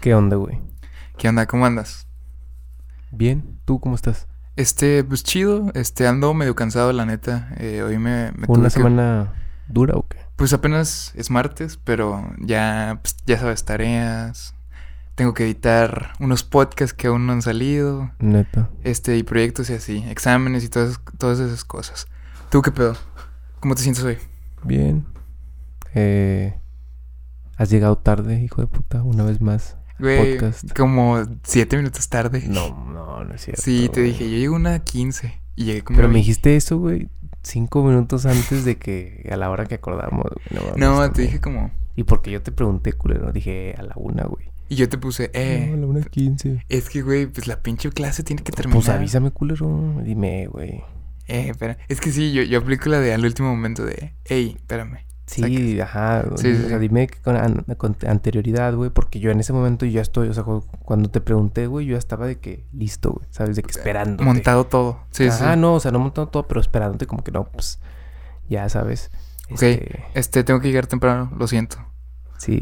¿Qué onda, güey? ¿Qué onda? ¿Cómo andas? Bien, ¿tú cómo estás? Este, pues chido. Este, ando medio cansado, la neta. Eh, hoy me, me ¿Fue una tuve que- semana dura o qué? Pues apenas es martes, pero ya, pues, ya sabes, tareas. Tengo que editar unos podcasts que aún no han salido. Neta. Este, y proyectos y así. Exámenes y todas, todas esas cosas. ¿Tú qué pedo? ¿Cómo te sientes hoy? Bien. Eh, has llegado tarde, hijo de puta, una vez más. Güey, Podcast. como siete minutos tarde. No, no, no es cierto. Sí, te güey. dije, yo llego una 15 y llegué como Pero me 20. dijiste eso, güey, cinco minutos antes de que, a la hora que acordamos, güey. No, No, te también. dije como... Y porque yo te pregunté, culero, dije a la una, güey. Y yo te puse, eh... No, a la una quince. Es que, güey, pues la pinche clase tiene que terminar. Pues avísame, culero. Dime, güey. Eh, espera. Es que sí, yo, yo aplico la de al último momento de, hey, espérame. Sí, ajá. Sí, sí, o sea, sí. dime con, an- con anterioridad, güey, porque yo en ese momento ya estoy, o sea, cu- cuando te pregunté, güey, yo ya estaba de que listo, güey, ¿sabes? De que esperando. Montado todo. Sí, Ajá, sí. no, o sea, no montado todo, pero esperándote como que no, pues, ya sabes. Ok. Este, Este, tengo que llegar temprano, lo siento. sí.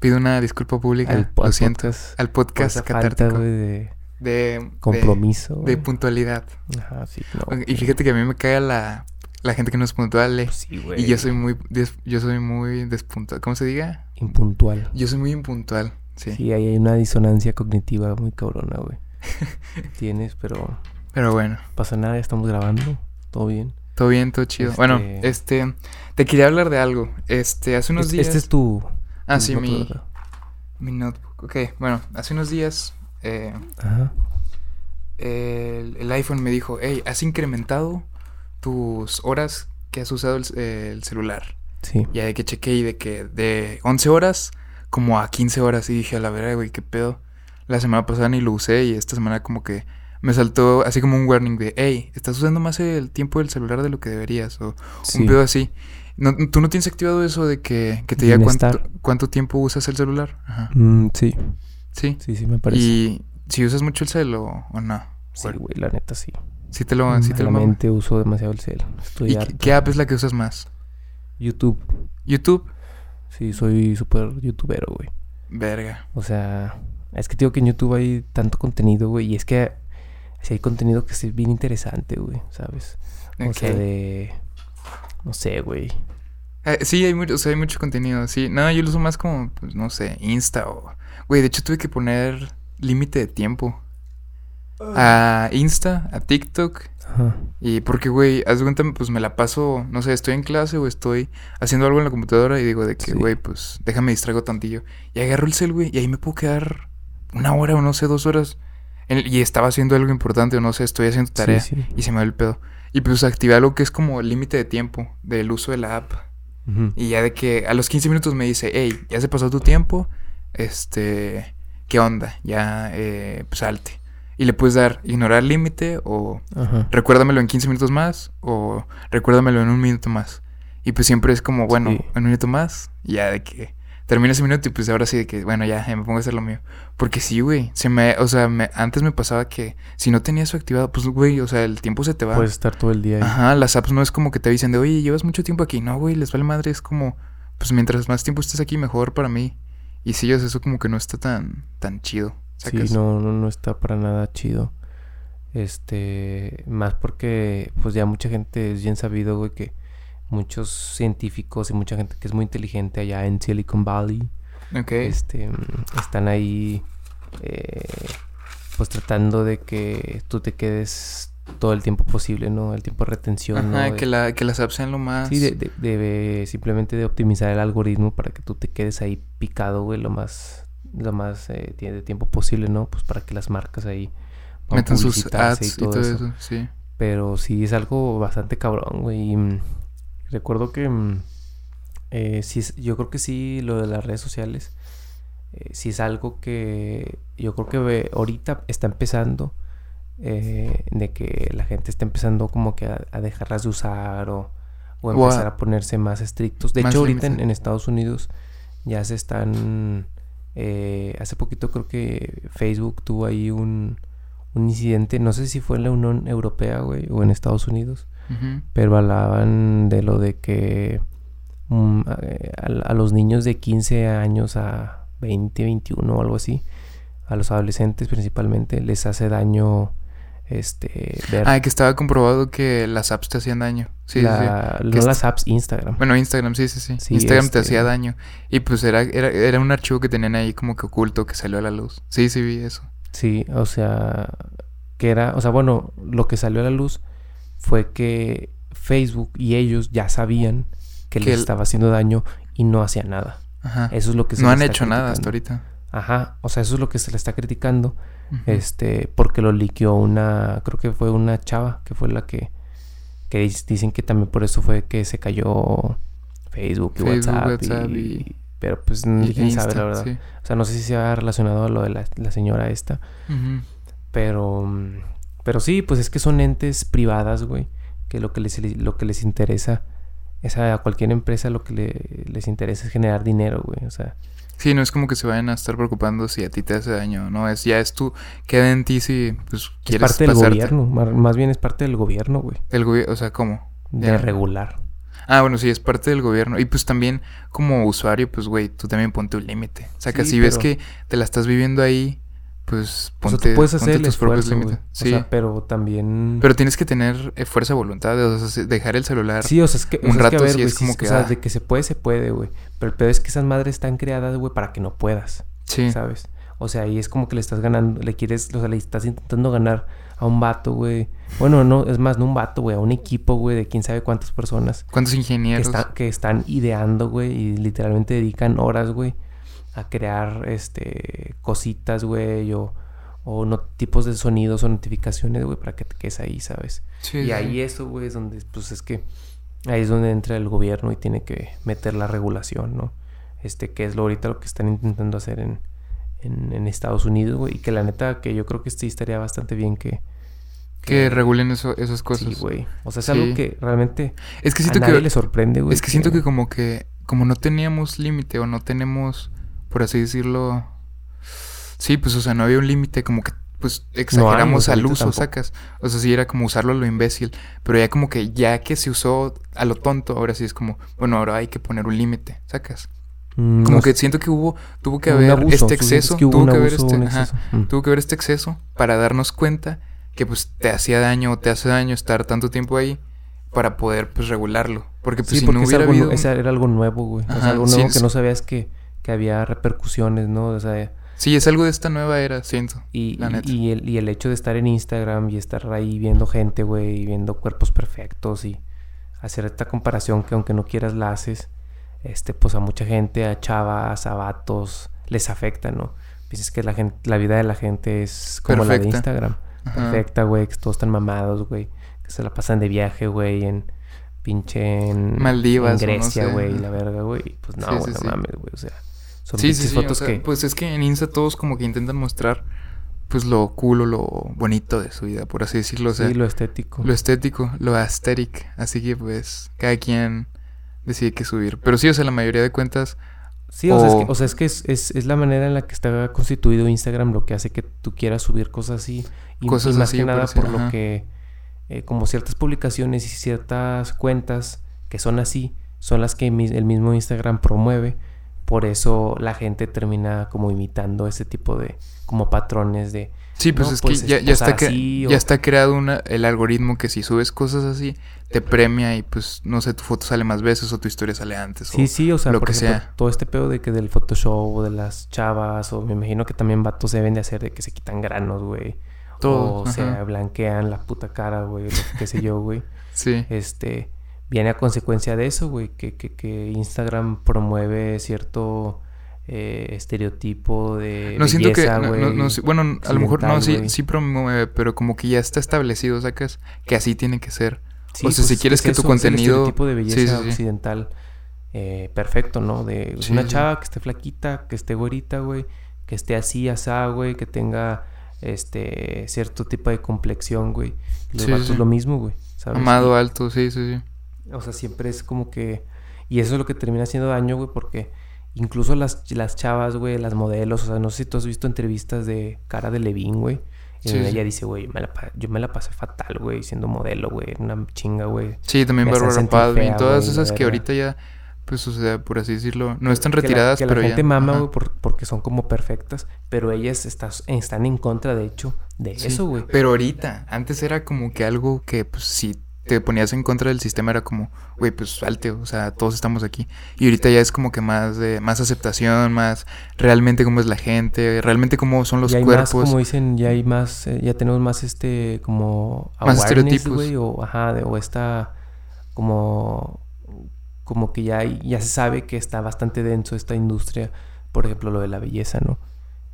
Pido una disculpa pública. Al, lo al siento. podcast. Al podcast esa falta, catártico. güey, de de, compromiso. De, de puntualidad. Ajá, sí, no. Y fíjate que a mí me cae la, la gente que no es puntual. eh. Pues sí, güey. Y yo soy muy des- yo soy muy despuntual. ¿Cómo se diga? Impuntual. Yo soy muy impuntual. Sí. Sí, ahí hay una disonancia cognitiva muy cabrona, güey. Tienes, pero Pero bueno. no pasa nada, ya estamos grabando, todo bien. Todo bien, todo chido. Bueno, Este- este, te quería hablar de algo. Este, hace unos Este, días. este es tu... Ah, tu sí, notebook, mi, mi notebook. Ok, bueno, hace unos días eh, Ajá. el, el iPhone me dijo, hey, has incrementado tus horas que has usado el, el celular. Sí. Ya de que chequé y de que de 11 horas como a 15 horas. Y dije, a la verdad, güey, qué pedo. La semana pasada ni lo usé y esta semana como que me saltó así como un warning de, hey, estás usando más el tiempo del celular de lo que deberías. O Sí. un pedo así. No, ¿Tú no tienes activado eso de que, que te diga cuánto, tiempo usas el celular? Ajá. Mm, sí, Sí. sí, sí me parece. Y si usas mucho el cel o, o no. Sí, güey, la neta sí. Sí te lo, sí te lo uso demasiado el cel. Estoy ¿Y qué, harto. qué app es la que usas más? YouTube. YouTube. Sí, soy súper youtubero, güey. Verga. O sea, es que digo que en YouTube hay tanto contenido, güey. Y es que si hay contenido que es bien interesante, güey, ¿sabes? O sea, de... No sé, güey. Eh, sí, hay mucho, o sea, hay mucho contenido, sí. No, yo lo uso más como, pues, no sé, Insta o... Güey, de hecho tuve que poner límite de tiempo. A Insta, a TikTok. Ajá. Y porque, güey, haz de cuenta, pues me la paso, no sé, estoy en clase o estoy haciendo algo en la computadora y digo de que, Sí. güey, pues déjame distraigo tantillo. Y agarro el cel, güey, y ahí me puedo quedar una hora o no sé, dos horas. En- y estaba haciendo algo importante o no sé, estoy haciendo tarea Sí, sí. y se me va el pedo. Y pues activé algo que es como el límite de tiempo del uso de la app. Ujú. Y ya de que a los 15 minutos me dice, hey, ya se pasó tu tiempo, este, ¿qué onda? Ya, eh, pues salte. Y le puedes dar ignorar límite o Ajá. recuérdamelo en 15 minutos más o recuérdamelo en un minuto más. Y pues siempre es como, bueno, Sí. un minuto más, ya de que termina ese minuto y pues ahora sí de que, bueno, ya, ya me pongo a hacer lo mío. Porque sí, güey, se me, o sea, me- antes me pasaba que si no tenía eso activado, pues, güey, o sea, el tiempo se te va. Puedes estar todo el día ahí. Ajá, las apps no es como que te avisen de, oye, llevas mucho tiempo aquí. No, güey, les vale madre. Es como, pues mientras más tiempo estés aquí, mejor para mí. Y sí, o sea, eso como que no está tan, tan chido. Sí, no, no, no está para nada chido. Este, más porque pues ya mucha gente es bien sabido, güey, que muchos científicos y mucha gente que es muy inteligente allá en Silicon Valley, Ok. este, están ahí, eh, pues tratando de que tú te quedes todo el tiempo posible, ¿no? El tiempo de retención, ¿no? Ajá, De- que, la, que las apps sean lo más... Sí, de, de- de- simplemente de optimizar el algoritmo para que tú te quedes ahí picado, güey, lo más, lo más eh, de tiempo posible, ¿no? Pues para que las marcas ahí metan sus ads y todo eso. Sí. Pero sí es algo bastante cabrón, güey. y, mm, recuerdo que mm, eh, sí yo creo que sí, lo de las redes sociales, eh, sí es algo que yo creo que ahorita está empezando. eh, de que la gente está empezando como que a, a dejarlas de usar o, o empezar a ponerse más estrictos. De Más hecho, ahorita en Estados Unidos ya se están... eh, hace poquito creo que Facebook tuvo ahí un, un incidente, no sé si fue en la Unión Europea, güey, o en Estados Unidos, pero hablaban de lo de que mm, a, a- a los niños de 15 años a 20, 21 o algo así, a los adolescentes principalmente, les hace daño este ver Ah, que estaba comprobado que las apps te hacían daño. Sí, la- sí. no las apps, Instagram. Bueno, Instagram, sí, sí, sí. Sí, Instagram te este- hacía daño. Y pues era, era, era un archivo que tenían ahí como que oculto que salió a la luz. Sí, sí, vi eso. Sí, o sea, que era, o sea, bueno, lo que salió a la luz fue que Facebook y ellos ya sabían que Que les el- estaba haciendo daño y no hacían nada. Ajá. Eso es lo que se no han hecho nada hasta ahorita. Ajá, o sea, eso es lo que se le está criticando, Este, porque lo liqueó una, creo que fue una chava, que fue la que, que dicen que también por eso fue que se cayó Facebook y Facebook, WhatsApp, WhatsApp y, y- pero pues quién sabe la verdad. sí. O sea, no sé si se ha relacionado a lo de la, la señora esta, pero, pero sí, pues es que son entes privadas, güey, que lo que les, lo que les interesa es a cualquier empresa lo que le- les interesa es generar dinero, güey, o sea, Sí, no es como que se vayan a estar preocupando si a ti te hace daño, no, es ya es tú, queda en ti si pues es quieres parte del gobierno, más bien es parte del gobierno, güey, El gobierno, o sea, ¿cómo? de Ya. regular. Ah, bueno, sí, es parte del gobierno. Y pues también como usuario, pues güey, tú también ponte un límite. O sea, que Sí, si ves que te la estás viviendo ahí, pues O sea, ponte, tú puedes hacer tus propios esfuerzo, güey. límites. O Sí, sea, pero también... pero tienes que tener eh, fuerza de voluntad, de, o sea, se- dejar el celular. Sí, o sea, es que, o un sea, es que, a rato ver, sí güey, es como que, o sea, ah. de que se puede, se puede, güey. Pero el peor es que esas madres están creadas, güey, para que no puedas, Sí, ¿sabes? O sea, ahí es como que le estás ganando, le quieres, o sea, le estás intentando ganar a un vato, güey. Bueno, no, es más, no un vato, güey, a un equipo, güey, de quién sabe cuántas personas ¿Cuántos que, ingenieros? están que están ideando, güey, y literalmente dedican horas, güey, a crear, este, cositas, güey, o, o no, tipos de sonidos o notificaciones, güey, para que te quedes ahí, ¿sabes? Sí, Y sí. ahí eso, güey, es donde, pues es que ahí es donde entra el gobierno y tiene que meter la regulación, ¿no? Este, que es lo ahorita lo que están intentando hacer en, en, en Estados Unidos, güey. Y que la neta, que yo creo que sí estaría bastante bien que... Que regulen eso, esas cosas. Sí, güey. O sea, es Sí. algo que realmente Es que a siento nadie que le sorprende, güey. Es que siento que como que, como no teníamos límite o no tenemos, por así decirlo, sí, pues o sea, no había un límite, como que pues exageramos o sea, al uso, tampoco. sacas. O sea, sí era como usarlo a lo imbécil, pero ya como que ya que se usó a lo tonto, ahora sí es como, bueno, ahora hay que poner un límite, sacas. Mm, Como no que siento que hubo, tuvo que haber abuso. este ¿Tú sientes exceso, que tuvo que haber este, ajá? Mm. tuvo que haber este exceso para darnos cuenta que pues te hacía daño o te hace daño estar tanto tiempo ahí para poder pues regularlo. Porque pues Sí, si porque no hubiera algo, habido... esa era algo nuevo, güey. O sea, Ajá, algo nuevo que no sabías que, que había repercusiones, ¿no? O sea, Sí, es algo de esta nueva era, siento. Y, La neta. y el, y el hecho de estar en Instagram y estar ahí viendo gente, güey, y viendo cuerpos perfectos y hacer esta comparación que aunque no quieras la haces, este, pues a mucha gente, a chavas, a vatos, les afecta, ¿no? Piensas que la gente, la vida de la gente es como la de. Instagram. Ajá. Perfecta, güey, que todos están mamados, güey, que se la pasan de viaje, güey, en pinche en Maldivas en no Grecia, sé, güey, ajá. la verga, güey. Pues no, Sí, no sí. mames, güey, o sea, son Sí, sí, sí. o fotos sea, que Pues es que en Insta todos como que intentan mostrar pues lo cool o lo bonito de su vida, por así decirlo. O sea, sí, lo estético. lo estético, lo aesthetic. Así que pues cada quien decide qué subir. Pero sí, o sea, la mayoría de cuentas... Sí, o sea, es que, o sea, es, que es, es- es la manera en la que está constituido Instagram lo que hace que tú quieras subir cosas así. Y, Cosas y más así, que nada por lo que, eh, como ciertas publicaciones y ciertas cuentas que son así, son las que mi- el mismo Instagram promueve. Por eso la gente termina como imitando ese tipo de, como patrones de... Sí, pues No, es pues, que ya, es ya está, posar cre- así o- ya está creado una, el algoritmo que si subes cosas así, te premia y pues no sé, tu foto sale más veces o tu historia sale antes. Sí, o- sí, o sea, lo por que ejemplo, sea. todo este pedo de que del Photoshop o de las chavas, o me imagino que también vatos deben de hacer de que se quitan granos, güey. Todo, O se ajá. blanquean la puta cara, güey, qué sé yo, güey. Sí. Este, viene a consecuencia de eso, güey, que, que, que Instagram promueve cierto eh, estereotipo de No siento que. belleza, no- güey. no- no bueno, a lo mejor no, sí, sí promueve, pero como que ya está establecido, sacas, que así tiene que ser. Sí, o sea, si es quieres que tu eso, es el contenido- estereotipo de belleza sí, occidental eh, perfecto, ¿no? De una chava que esté flaquita, que esté güerita, güey, que esté así, asá, güey, que tenga este cierto tipo de complexión, güey. Y Los vatos lo mismo, güey. ¿sabes? Amado, alto, sí, sí, sí. O sea, siempre es como que... Y eso es lo que termina haciendo daño, güey, porque incluso las, las chavas, güey, las modelos, o sea, no sé si tú has visto entrevistas de Cara de Levine, güey. Y Sí, sí. ella dice, güey, me la pa- yo me la pasé fatal, güey, siendo modelo, güey, una chinga, güey. Sí, también Bárbara fea, todas esas que ahorita ya, pues, o sea, por así decirlo, no están que la- retiradas, que pero la gente ya. mama, güey, por- porque son como perfectas, pero ellas estás- están en contra, de hecho, de Sí, eso, güey. Pero ahorita, antes era como que algo que, pues, si te ponías en contra del sistema era como, güey, pues salte, o sea, todos estamos aquí. Y ahorita ya es como que más de, más aceptación, más realmente cómo es la gente, realmente cómo son los ya hay cuerpos. más, como dicen, ya hay más, eh, ya tenemos más este, como Más estereotipos. güey, o ajá, de- o esta, como, como que ya, hay- ya se sabe que está bastante denso esta industria, por ejemplo, lo de la belleza, ¿no?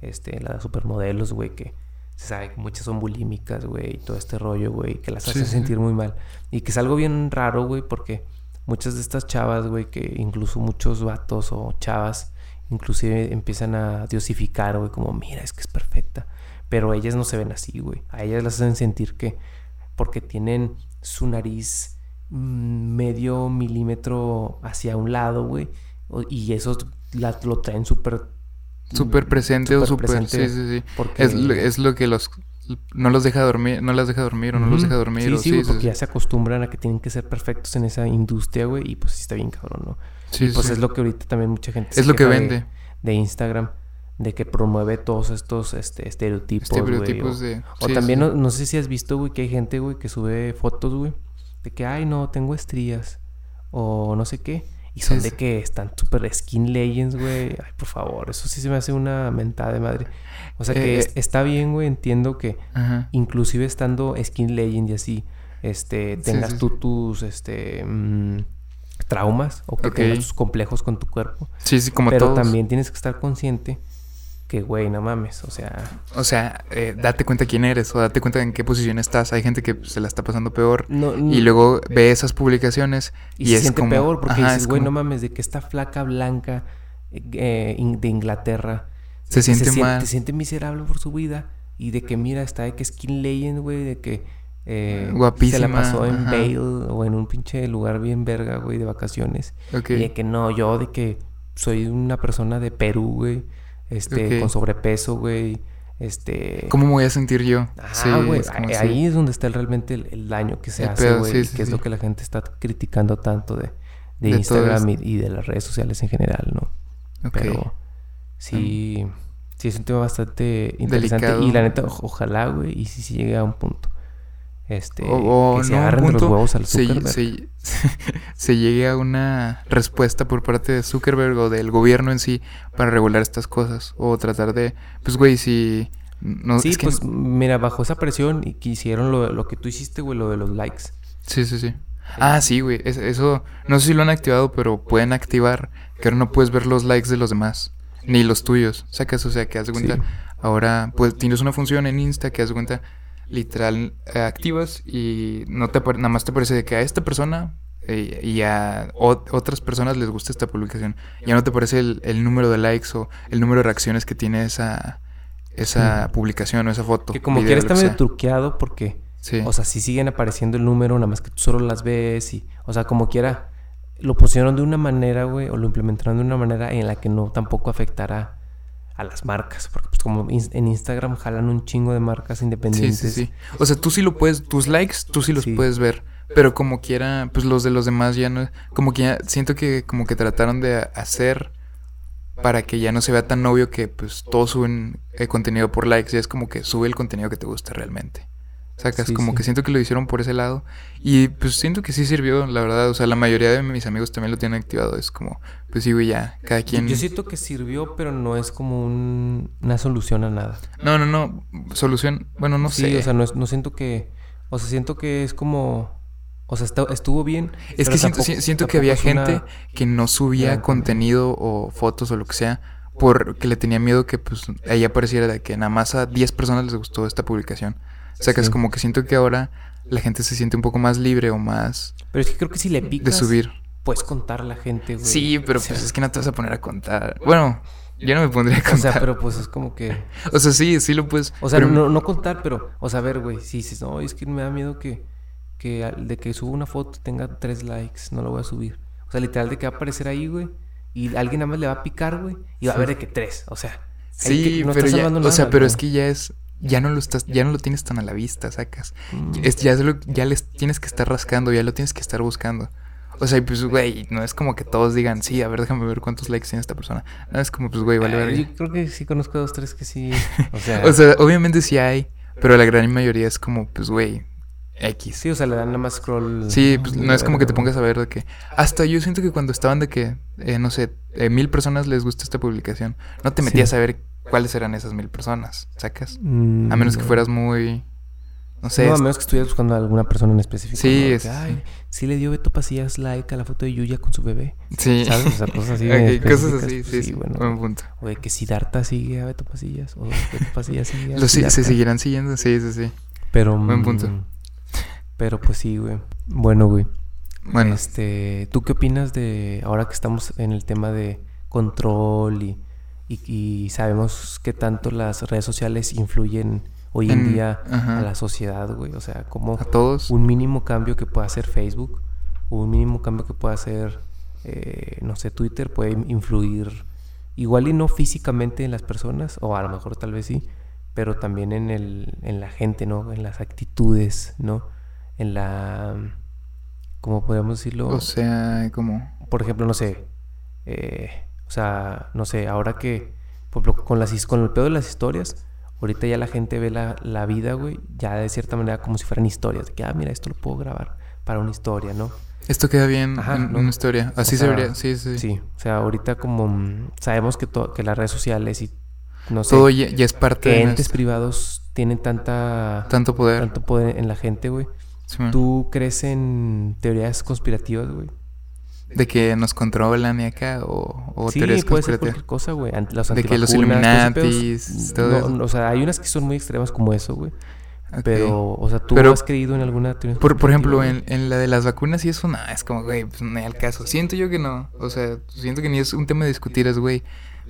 Este, las supermodelos, güey, que se sabe que muchas son bulímicas, güey, y todo este rollo, güey, que las Sí, hace sí. sentir muy mal. Y que es algo bien raro, güey, porque muchas de estas chavas, güey, que incluso muchos vatos o chavas, inclusive empiezan a diosificar, güey, como, mira, es que es perfecta. Pero ellas no se ven así, güey. A ellas las hacen sentir que, porque tienen su nariz mm, medio milímetro hacia un lado, güey, y eso la- lo traen súper... Súper presente o súper súper... Sí, presente, sí, sí. Porque... Es, lo- es lo que los... No los deja dormir, no las deja dormir o no los deja dormir. Sí, o, sí, güey, porque sí, ya se acostumbran a que tienen que ser perfectos en esa industria, güey, y pues sí está bien cabrón, ¿no? sí, y pues sí. es lo que ahorita también mucha gente Es lo que de- vende. De, Instagram, de que promueve todos estos este, estereotipos, Estereotipos güey, de... O también. No, no sé si has visto, güey, que hay gente, güey, que sube fotos, güey, de que, ay, no, tengo estrías, o no sé qué, y son de que están súper skin legends, güey, ay, por favor, eso sí se me hace una mentada de madre. O sea que Eh, es- está bien, güey, entiendo que Ajá. inclusive estando skin legend y así, este, tengas sí, tú tus, este, mm, traumas, o que tengas tus complejos con tu cuerpo. Sí, sí, como Pero todos. también tienes que estar consciente que, güey, no mames, o sea, O sea, eh, date cuenta quién eres o date cuenta en qué posición estás. Hay gente que se la está pasando peor no, y luego ve esas publicaciones y, y, se es siente como... peor porque ajá, dices, es güey, como- no mames, de que esta flaca blanca eh, de Inglaterra Se siente sien- mal. se siente miserable por su vida y de que mira, está de que skin legend, güey, de que eh, se Guapísima, la pasó en ajá. Bale o en un pinche lugar bien verga, güey, de vacaciones. Y de que no, yo de que soy una persona de Perú, güey, este, con sobrepeso, güey, este... ¿Cómo me voy a sentir yo? Ah, güey, es como ahí es donde está realmente el, el daño que se El hace, pedo, güey, sí, sí, que es sí. lo que la gente está criticando tanto de, de, Instagram y, de las redes sociales en general, ¿no? Ok. Pero sí, sí es un tema bastante interesante Delicado. y la neta, ojalá, güey, y si sí llegue a un punto, este, O- o que se no, un agarren de los huevos al Zuckerberg. se- se llegue a una respuesta por parte de Zuckerberg o del gobierno en sí para regular estas cosas o tratar de, pues güey, si no sí, que- pues mira, bajo esa presión y que hicieron lo, lo que tú hiciste, güey, lo de los likes. sí, sí, sí. Ah, sí, güey, es- eso no sé si lo han activado, pero pueden activar que ahora no puedes ver los likes de los demás ni los tuyos. Sacas, o sea, que haz de cuenta Sí. Ahora, pues tienes una función en Insta que haz de cuenta, literal, eh, activas y no te nada más te parece de que a esta persona eh, y a otras personas les gusta esta publicación. Ya no te parece el, el número de likes o el número de reacciones que tiene esa, esa publicación o esa foto. Que como lo está medio truqueado porque, Sí. o sea, si siguen apareciendo el número, nada más que tú solo las ves y, o sea, como quiera, lo pusieron de una manera, güey, o lo implementaron de una manera en la que no tampoco afectará a las marcas, porque pues como en Instagram jalan un chingo de marcas Sí, independientes. sí, sí. O sea, tú sí lo puedes, tus likes, tú sí los Sí. puedes ver. Pero como quiera, pues los de los demás ya no. Como que ya siento que como que trataron de hacer para que ya no se vea tan obvio que pues todos suben el contenido por likes. Ya es como que sube el contenido que te gusta realmente. Sacas, Sí, como sí. que siento que lo hicieron por ese lado. Y pues siento que sí sirvió, la verdad. O sea, la mayoría de mis amigos también lo tienen activado. Es como, pues sí, güey, ya, cada quien. Yo siento que sirvió, pero no es como un- una solución a nada. No, no, no. Solución. Bueno, no sí, sé. o sea, no, es- no siento que, o sea, siento que es como, o sea, está- estuvo bien. Es que siento, tampoco- siento que había gente una- que no subía contenido o fotos o lo que sea porque le tenía miedo que pues ahí apareciera de que nada más a 10 personas les gustó esta publicación. O sea que es como que siento que ahora la gente se siente un poco más libre o más Pero es que creo que si le picas, de subir. puedes contar a la gente, güey. Sí, pero O sea, pues es que no te vas a poner a contar. Bueno, yo no me pondría a O sea, contar. pero pues es como que... O sea, sí, sí lo puedes. O sea, pero- no, no contar, pero... O sea, a ver, güey, si dices, no, es que me da miedo que... Que de que suba una foto y tenga tres likes, no la voy a subir. O sea, literal de que va a aparecer ahí, güey. Y alguien nada más le va a picar, güey. Y va a ver de que tres. O sea... Sí, que no pero ya, o sea, pero es que ya es ya no lo estás ya no lo tienes tan a la vista, sacas. Mm. Es, ya, es lo- ya les tienes que estar rascando, ya lo tienes que estar buscando. O sea, pues, güey, no es como que todos digan, sí, a ver, déjame ver cuántos likes tiene esta persona. No, es como, pues, güey, vale, Ah, vale. Yo creo que sí conozco a dos, tres que sí. O sea, O sea, obviamente sí hay, pero la gran mayoría es como, pues, güey, X. sí, o sea, le dan nada más scroll. Sí, pues no es como que te pongas a ver de que. Hasta yo siento que cuando estaban de que, eh, no sé, eh, mil personas les gusta esta publicación, no te Sí. metías a ver cuáles eran esas mil personas, ¿sacas? Mm, A menos que fueras muy. No sé. no, a menos que estuvieras buscando a alguna persona en específico. Sí, es- Ay, sí le dio Beto Pasillas like a la foto de Yuya con su bebé. Sí. ¿Sabes? O sea, cosas así. Cosas así, pues sí, sí. bueno. Buen punto. O de que Siddhartha sigue a Beto Pasillas. O Beto Pasillas sigue a Los, se seguirán siguiendo, sí, sí, sí. Pero. Buen punto. mm, Pero pues sí, güey. Bueno, güey. Bueno, Este, ¿tú qué opinas de ahora que estamos en el tema de control y, y, y sabemos que tanto las redes sociales influyen hoy en, En- día ajá. a la sociedad, güey? O sea, como a todos. un mínimo cambio que pueda hacer Facebook, un mínimo cambio que pueda hacer, eh, no sé, Twitter puede influir igual y no físicamente en las personas, o a lo mejor tal vez sí, pero también en, el, en la gente, ¿no? En las actitudes, ¿no? En la... ¿Cómo podríamos decirlo? O sea, como. por ejemplo, no sé, eh, o sea, no sé, ahora que, por ejemplo, con, las, con el pedo de las historias, ahorita ya la gente ve la, la vida, güey, ya de cierta manera como si fueran historias, de que, ah, mira, esto lo puedo grabar para una historia, ¿no? Esto queda bien Ajá, en ¿no? una historia. Así O se sea, vería. Sí, sí, sí. Sí, o sea, ahorita como mm, sabemos que, que las redes sociales y, no sé, Todo ya, ya es parte que de entes privados tienen tanta, tanto poder. tanto poder en la gente, güey. ¿Tú crees en teorías conspirativas, güey? De que nos controlan y acá, o, o sí, teorías puede ser cualquier cosa, güey. De que los Illuminatis, todo no, eso. no, o sea, hay unas que son muy extremas como eso, güey. Ok. Pero, o sea, ¿tú Pero- has creído en alguna teoría Por, por ejemplo, en, en la de las vacunas y eso, no, es como, güey, pues no hay al caso. Siento yo que no. O sea, siento que ni es un tema de discutir, es, güey,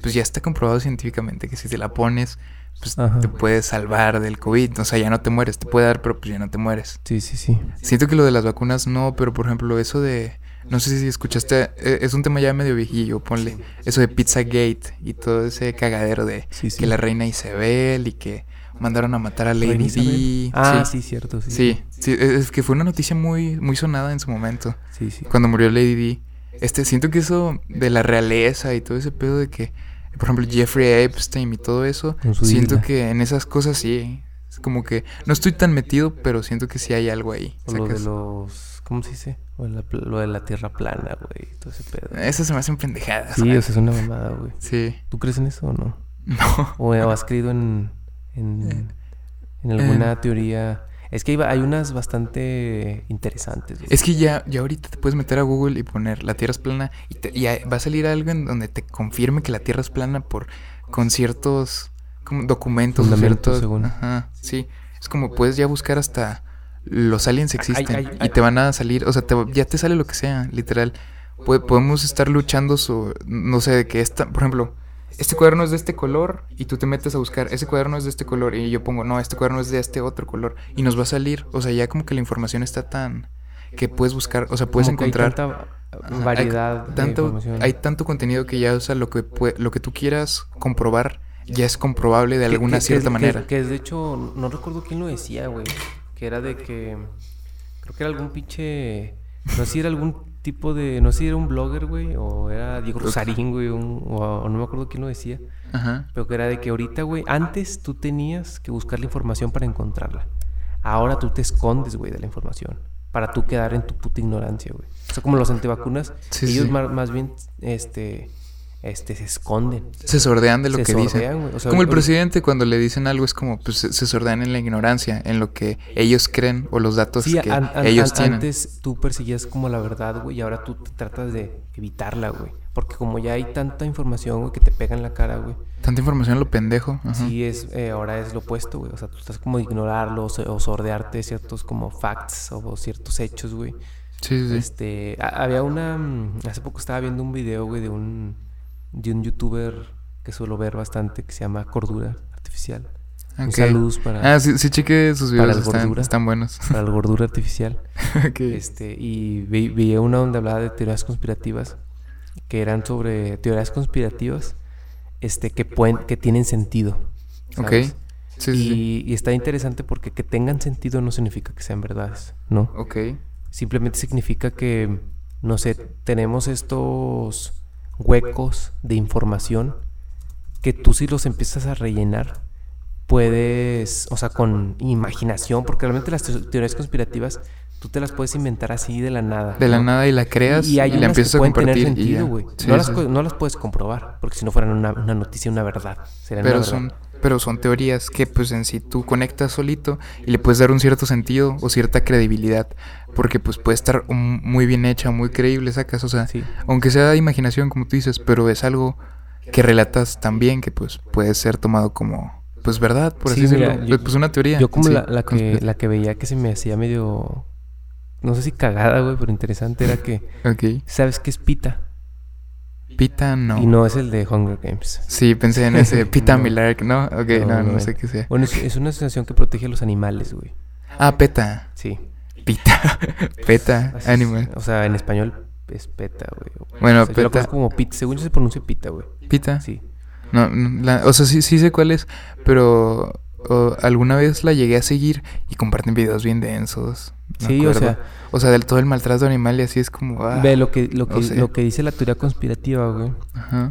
pues ya está comprobado científicamente que si te la pones, pues Ajá. te puedes salvar del COVID. O sea, ya no te mueres, te puede dar, pero pues ya no te mueres. Sí, sí, sí. Siento que lo de las vacunas no, pero por ejemplo, eso de. No sé si escuchaste, eh, es un tema ya medio viejillo, ponle. Eso de Pizzagate y todo ese cagadero de Sí, sí. que la reina Isabel y que mandaron a matar a Lady. Di. Ah, sí. sí, cierto, sí. Sí, sí, es que fue una noticia muy, muy sonada en su momento, Sí, sí. cuando murió Lady Di. Este, siento que eso de la realeza y todo ese pedo de que, por ejemplo, Jeffrey Epstein y todo eso, siento isla. que en esas cosas sí, es como que no estoy tan metido, pero siento que sí hay algo ahí. O lo de los... ¿Cómo se dice? O la lo de la tierra plana, güey. Todo ese pedo. Esas se me hacen pendejadas. Sí, güey. o sea, es una mamada, güey. Sí. ¿Tú crees en eso o no? No. ¿O, o has creído en, en, en alguna teoría? Es que hay, unas bastante interesantes. güey. Es que ya, ya ahorita te puedes meter a Google y poner la Tierra es plana y, te- y ahí va a salir algo en donde te confirme que la Tierra es plana por con ciertos como documentos, ciertos- según. Ajá, sí. Es como puedes ya buscar hasta los aliens existen y te van a salir, o sea, te- ya te sale lo que sea, literal. Podemos estar luchando su, no sé, de que esta, por ejemplo, este cuaderno es de este color y tú te metes a buscar, ese cuaderno es de este color y yo pongo, no, este cuaderno es de este otro color y nos va a salir, o sea, ya como que la información está tan que puedes buscar, o sea, puedes Como que hay encontrar tanta variedad hay tanto, hay tanto contenido que ya, o sea, lo que lo que tú quieras comprobar ya es comprobable de alguna que- cierta que- manera. Que, es de hecho, no recuerdo quién lo decía, güey. Que era de que. Creo que era algún pinche. No sé si era algún tipo de. No sé si era un blogger, güey. O era Diego Rosarín, güey. un- o, o no me acuerdo quién lo decía. Ajá. Pero que era de que ahorita, güey. Antes tú tenías que buscar la información para encontrarla. Ahora tú te escondes, güey, de la información. Para tú quedar en tu puta ignorancia, güey. O sea, como los antivacunas. Sí, ellos sí. Más, bien, este. Este, se esconden. Se sordean de lo Se que dicen. sordean, güey. O sea, como el presidente cuando le dicen algo es como pues se, sordean en la ignorancia, en lo que ellos creen o los datos Sí, que an- an- ellos an- tienen. antes tú perseguías como la verdad, güey, y ahora tú te tratas de evitarla, güey. Porque como ya hay tanta información, güey, que te pega en la cara, güey. Tanta información lo pendejo. Ajá. Sí, es, eh, ahora es lo opuesto, güey. O sea, tú estás como ignorarlo o, so- o sordearte ciertos como facts o ciertos hechos, güey. Sí, sí, sí. Este, a- había una, mm, hace poco estaba viendo un video, güey, de un, de un youtuber que suelo ver bastante que se llama Cordura Artificial. Un Ok. saludos para, Ah, sí, sí, cheque sus Para videos, la están, gordura. están buenos. para la gordura artificial. Ok. Este, y vi, vi una donde hablaba de teorías conspirativas, que eran sobre teorías conspirativas este, que, pueden, que tienen sentido. Ok. ¿sabes? Sí, sí, sí. Y está interesante porque que tengan sentido no significa que sean verdades, ¿no? Ok. Simplemente significa que no sé, tenemos estos huecos de información que tú si los empiezas a rellenar, puedes, o sea, con imaginación, porque realmente las teorías conspirativas tú te las puedes inventar así de la nada. De la nada y la creas y, la empiezas a compartir. Sentido, güey. no, las, no, las, puedes comprobar, porque si no fueran una, una noticia, una verdad. pero son pero son teorías que pues en sí tú conectas solito y le puedes dar un cierto sentido o cierta credibilidad, porque pues puede estar muy bien hecha, muy creíble, sacas, o sea, aunque sea de imaginación como tú dices, pero es algo que relatas también que pues puede ser tomado como pues verdad, por así decirlo, pues una teoría. Yo como la, la, que, la que veía que se me hacía medio no sé si cagada, güey, pero interesante era que. ¿Sabes qué es Pita? Pita no. Y no es el de Hunger Games. Sí, pensé en ese Pita no. ¿no? Ok, no, no, sé qué sea. Bueno, es, una asociación que protege a los animales, güey. Ah, PETA. Sí. Pita. PETA, animal. o sea, en español es PETA, güey. Bueno, PETA. Yo lo como Pita. Según yo se pronuncia Pita, güey. ¿Pita? Sí. No, o sea, sí, sí sé cuál es, pero alguna vez la llegué a seguir y comparten videos bien densos. Sí, o sea. O sea, del todo el maltrato animal y así es como. Ah, ve, lo que, lo que, lo que dice la teoría conspirativa, güey,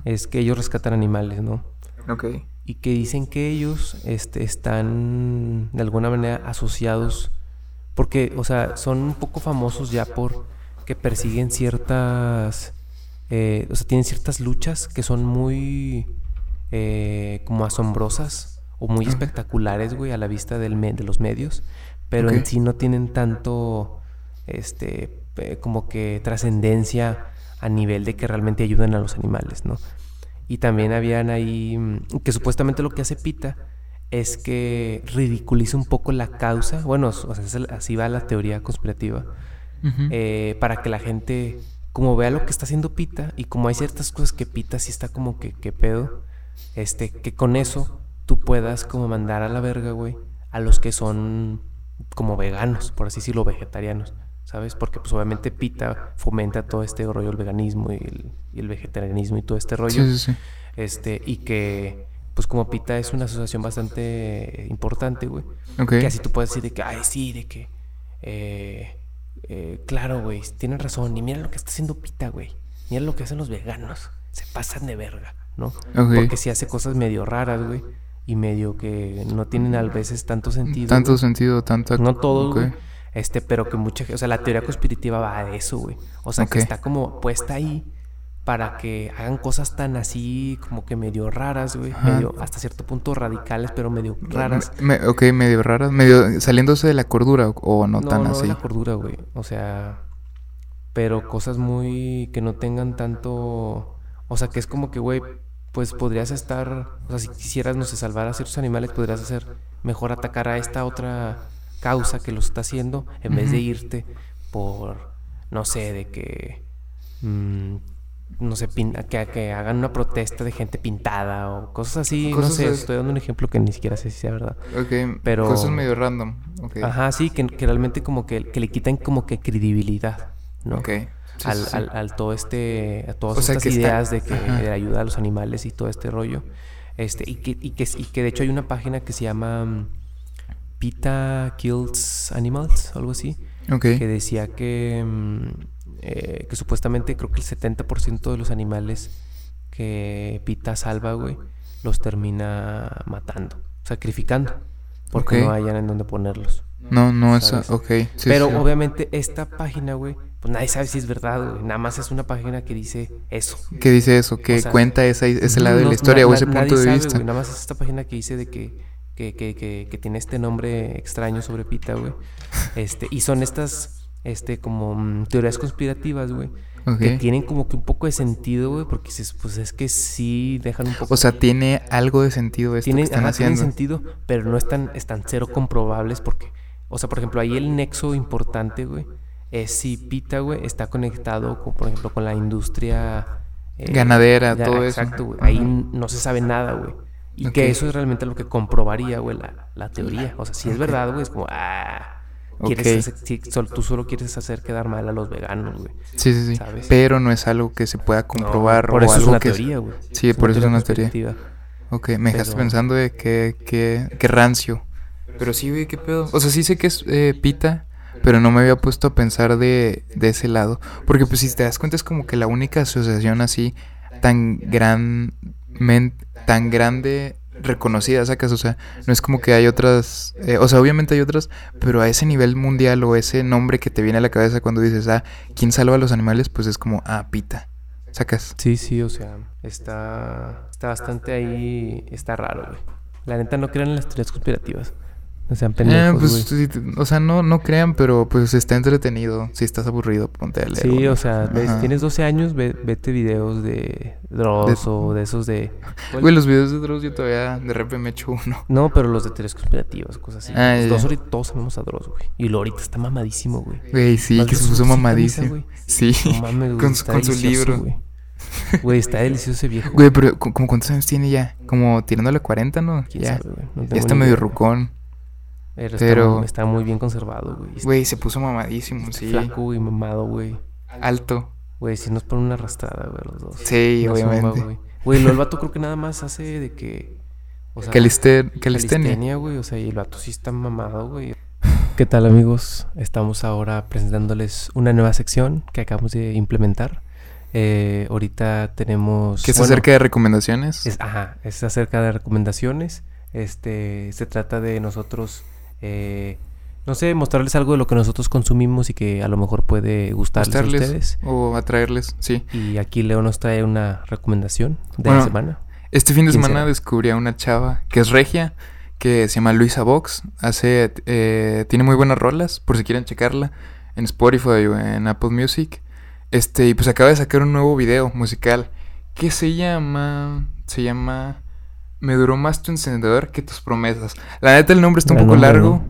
es que ellos rescatan animales, ¿no? Ok. Y que dicen que ellos este, están de alguna manera asociados. Porque, o sea, son un poco famosos ya por que persiguen ciertas. Eh, o sea, tienen ciertas luchas que son muy. Eh, como asombrosas o muy espectaculares, güey, a la vista del de los medios pero en sí no tienen tanto, este, como que trascendencia a nivel de que realmente ayuden a los animales, ¿no? Y también habían ahí, mm, que supuestamente lo que hace Pita es que ridiculiza un poco la causa, bueno, o sea, así va la teoría conspirativa, eh, para que la gente, como vea lo que está haciendo Pita, y como hay ciertas cosas que Pita sí está como que, que pedo, este, que con eso tú puedas como mandar a la verga, güey, a los que son como veganos, por así decirlo, vegetarianos, ¿sabes? Porque pues obviamente PITA fomenta todo este rollo, el veganismo y el, vegetarianismo y todo este rollo. Sí, sí, sí. Este, y que pues como PITA es una asociación bastante importante, güey. Ok. Que así tú puedes decir de que, ay, sí, de que, eh, eh, claro, güey, tienen razón. Y mira lo que está haciendo PITA, güey. Mira lo que hacen los veganos. Se pasan de verga, ¿no? Porque si hace cosas medio raras, güey y medio que no tienen a veces tanto sentido. Tanto sentido, tanto... No todo. Este, pero que mucha o sea, la teoría conspirativa va de eso, güey. O sea, que está como puesta ahí para que hagan cosas tan así como que medio raras, güey, medio hasta cierto punto radicales, pero medio raras. ok, medio raras, medio saliéndose de la cordura o no, tan no así. de la cordura, güey. O sea, pero cosas muy que no tengan tanto, o sea, que es como que, güey, pues podrías estar, o sea, si quisieras, no sé, salvar a ciertos animales, podrías hacer mejor atacar a esta otra causa que los está haciendo en vez de irte por, no sé, de que, mm, no sé, que, que, hagan una protesta de gente pintada o cosas así, no sé, estoy dando un ejemplo que ni siquiera sé si sea verdad. Ok, pero... Cosas medio random. Okay. Ajá, sí, que, que realmente como que, que, le quitan como que credibilidad, ¿no? Ok al, al, todo este, a todas estas ideas de que de ayuda a los animales y todo este rollo. Este, y que, y que, y que de hecho hay una página que se llama mm, Pita Kills Animals, algo así. Que decía que, mm, eh, que supuestamente creo que el 70% de los animales que Pita salva, güey, los termina matando, sacrificando, porque no hayan en dónde ponerlos. No, no es, ok. Pero obviamente esta página, güey, pues nadie sabe si es verdad, güey. Nada más es una página que dice eso. Que dice eso, que cuenta ese lado de la historia o ese punto de vista. Nada más es esta página que dice de que, que, que, que, tiene este nombre extraño sobre Pita, güey. Este, y son estas, este, como mm, teorías conspirativas, güey. Que tienen como que un poco de sentido, güey, porque pues es que sí dejan un poco... O sea, tiene algo de sentido esto tiene, que están haciendo. Tiene sentido, pero no están, están cero comprobables porque... O sea, por ejemplo, ahí el nexo importante, güey, es si Pita, güey, está conectado, con, por ejemplo, con la industria... Eh, Ganadera, todo eso. Exacto, güey. Ahí no se sabe nada, güey. Y que eso es realmente lo que comprobaría, güey, la, la teoría. O sea, si es verdad, güey, es como, ah... Quieres tú solo quieres hacer quedar mal a los veganos, güey. Sí, sí, sí. Pero no es algo que se pueda comprobar por o eso algo es una que teoría, güey. Sí, por eso es una teoría. Ok, me dejaste pensando de qué que, rancio. Pero sí, güey, qué pedo. O sea, sí sé que es eh, pita, pero no me había puesto a pensar de, de ese lado. Porque pues si te das cuenta es como que la única asociación así tan gran tan grande reconocida, sacas, o sea, no es como que hay otras, eh, o sea, obviamente hay otras, pero a ese nivel mundial o ese nombre que te viene a la cabeza cuando dices, ah, ¿quién salva a los animales? Pues es como, ah, Pita, sacas. Sí, sí, o sea, está, está bastante ahí, está raro, güey. La neta no crean en las teorías conspirativas. No sean pendejos, eh, pues, o sea, no, no crean, pero pues está entretenido. Si estás aburrido, ponte a leer. Sí, o sea, tienes 12 años, vete videos de Dross o de esos de... Güey, los videos de Dross yo todavía de repente me echo uno. No, pero los de teorías conspirativas, cosas así. Ah, Dos ahorita todos sabemos a Dross, güey. Y lo ahorita está mamadísimo, güey. Güey, sí, que se puso mamadísimo. sí, con, su libro. Güey, está delicioso ese viejo. Güey, pero ¿como cuántos años tiene ya? Como tirándole a 40, ¿no? Ya, ya está medio rucón. Pero, está, muy bien conservado, güey. Güey, se puso mamadísimo, sí. Flaco y mamado, güey. Alto. Güey, si nos ponen una arrastrada, güey, los dos. Sí, obviamente. güey, el vato creo que nada más hace de que. O sea, Calister, calistenia. güey. O sea, y el vato sí está mamado, güey. ¿Qué tal, amigos? Estamos ahora presentándoles una nueva sección que acabamos de implementar. Eh, ahorita tenemos. ¿Qué es acerca de recomendaciones? Es, ajá, es acerca de recomendaciones. Este, se trata de nosotros eh, no sé, mostrarles algo de lo que nosotros consumimos y que a lo mejor puede gustarles a ustedes. O atraerles, sí. Y aquí Leo nos trae una recomendación de la semana. Este fin de semana descubrí a una chava que es regia, que se llama Luisa Vox. Hace, eh, tiene muy buenas rolas, por si quieren checarla, en Spotify o en Apple Music. Este, y pues acaba de sacar un nuevo video musical que se llama. Se llama me duró más tu encendedor que tus promesas. La neta, el nombre está un poco largo,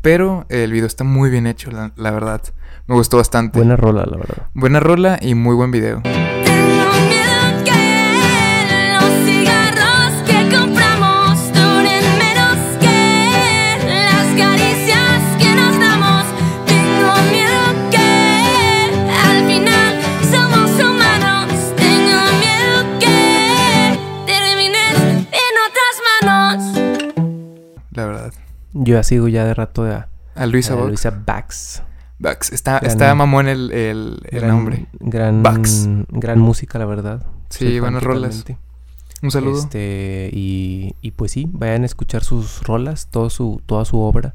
pero el video está muy bien hecho, la, verdad. Me gustó bastante. Buena rola, la verdad. Buena rola y muy buen video. Yo ya sigo ya de rato a, a Luisa, a Luisa Bax. Bax. Está, está mamón el, el, el nombre. Gran, Bax. gran música, la verdad. Sí, buenas rolas. Un saludo. Este, y, y pues sí, vayan a escuchar sus rolas, todo su, toda su obra.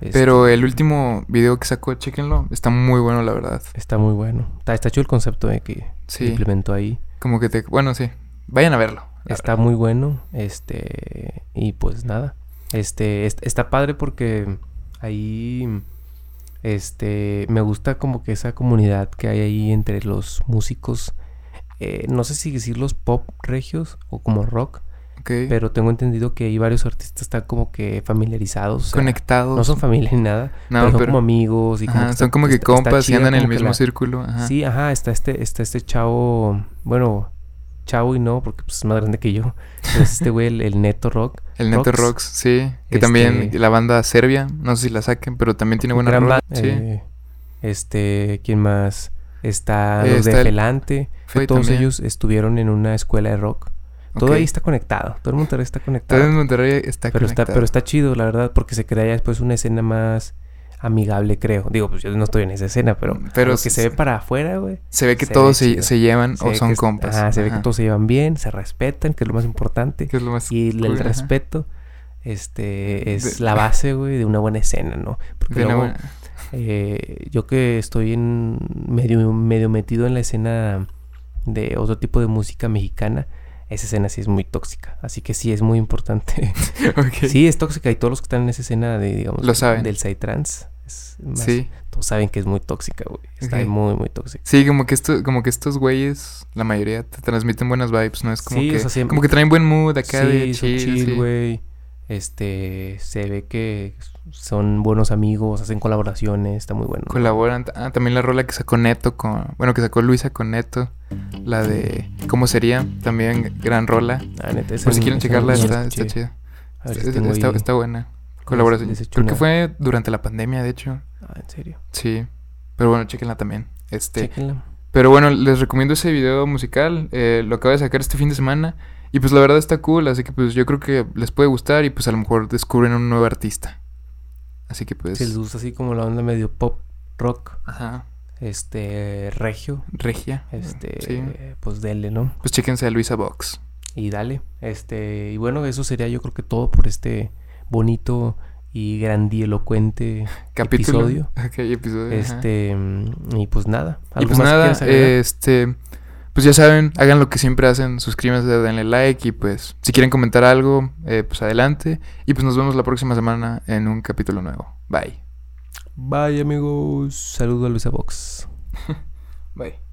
Pero este, el último video que sacó, chequenlo, está muy bueno, la verdad. Está muy bueno. Está, está hecho el concepto de que se implementó ahí. Como que te... Bueno, sí. Vayan a verlo. Está muy bueno. Este... Y pues nada. Este, está padre porque ahí, este, me gusta como que esa comunidad que hay ahí entre los músicos, eh, no sé si decirlos pop regios o como rock. Pero tengo entendido que hay varios artistas están como que familiarizados. Conectados. No son familia ni nada. pero son como amigos. Y son como que compas y andan en el mismo círculo. Sí, ajá. Está este, está este chavo. Bueno, chavo y no, porque pues, es más grande que yo. es este güey, el, Neto Rock. El Neto Rocks, sí. Que también este la banda Serbia, no sé si la saquen, pero también tiene buena rola. Sí. Eh, este, ¿quién más? Está eh, los de Felante. Todos ellos estuvieron en una escuela de rock. Todo ahí está conectado. Todo el Monterrey está conectado. Todo el Monterrey está pero conectado. Está, pero está chido, la verdad, porque se crea ya después una escena más amigable, creo. Digo, pues yo no estoy en esa escena, pero, pero lo que se, ve para afuera, güey. Se ve que todos se, llevan o son compas. Ajá, se ve que todos se llevan bien, se respetan, que es lo más importante. Que es lo más Y el respeto este es la base, güey, de una buena escena, ¿no? Porque luego, eh, yo que estoy en medio, medio metido en la escena de otro tipo de música mexicana, esa escena sí es muy tóxica. Así que sí es muy importante. Sí, es tóxica y todos los que están en esa escena de, digamos, Lo saben. del Psytrance. Sí. Todos saben que es muy tóxica, güey. Está muy, muy tóxica. Sí, como que esto, como que estos güeyes, la mayoría te transmiten buenas vibes, ¿no? Es como que. como que traen buen mood acá de chill, güey. Este, se ve que son buenos amigos, hacen colaboraciones, está muy bueno. Colaboran. Ah, también la rola que sacó Neto con. Bueno, que sacó Luisa con Neto. La de. ¿Cómo sería? También gran rola. Ah, neta, Por si quieren checarla, está, está chida. está, está, buena. Colaboración. Creo que fue durante la pandemia, de hecho. Ah, ¿en serio? Sí. Pero bueno, chequenla también. Este. Chequenla. Pero bueno, les recomiendo ese video musical. Eh, lo acabo de sacar este fin de semana. Y pues la verdad está cool, así que pues yo creo que les puede gustar y pues a lo mejor descubren un nuevo artista. Así que pues. Si les gusta así como la onda medio pop rock, Ajá. este, regio, Regia. este, Sí. pues dele, ¿no? Pues chéquense a Luisa Box. Y dale. Este, y bueno, eso sería yo creo que todo por este bonito y grandielocuente Capítulo. episodio. Episodio. Este, mm, y pues nada. Y ¿Algo pues más nada, este, pues ya saben, hagan lo que siempre hacen, suscríbanse, denle like y pues si quieren comentar algo, eh, pues adelante. Y pues nos vemos la próxima semana en un capítulo nuevo. Bye. Bye amigos. Saludo a Luisa Box. Bye.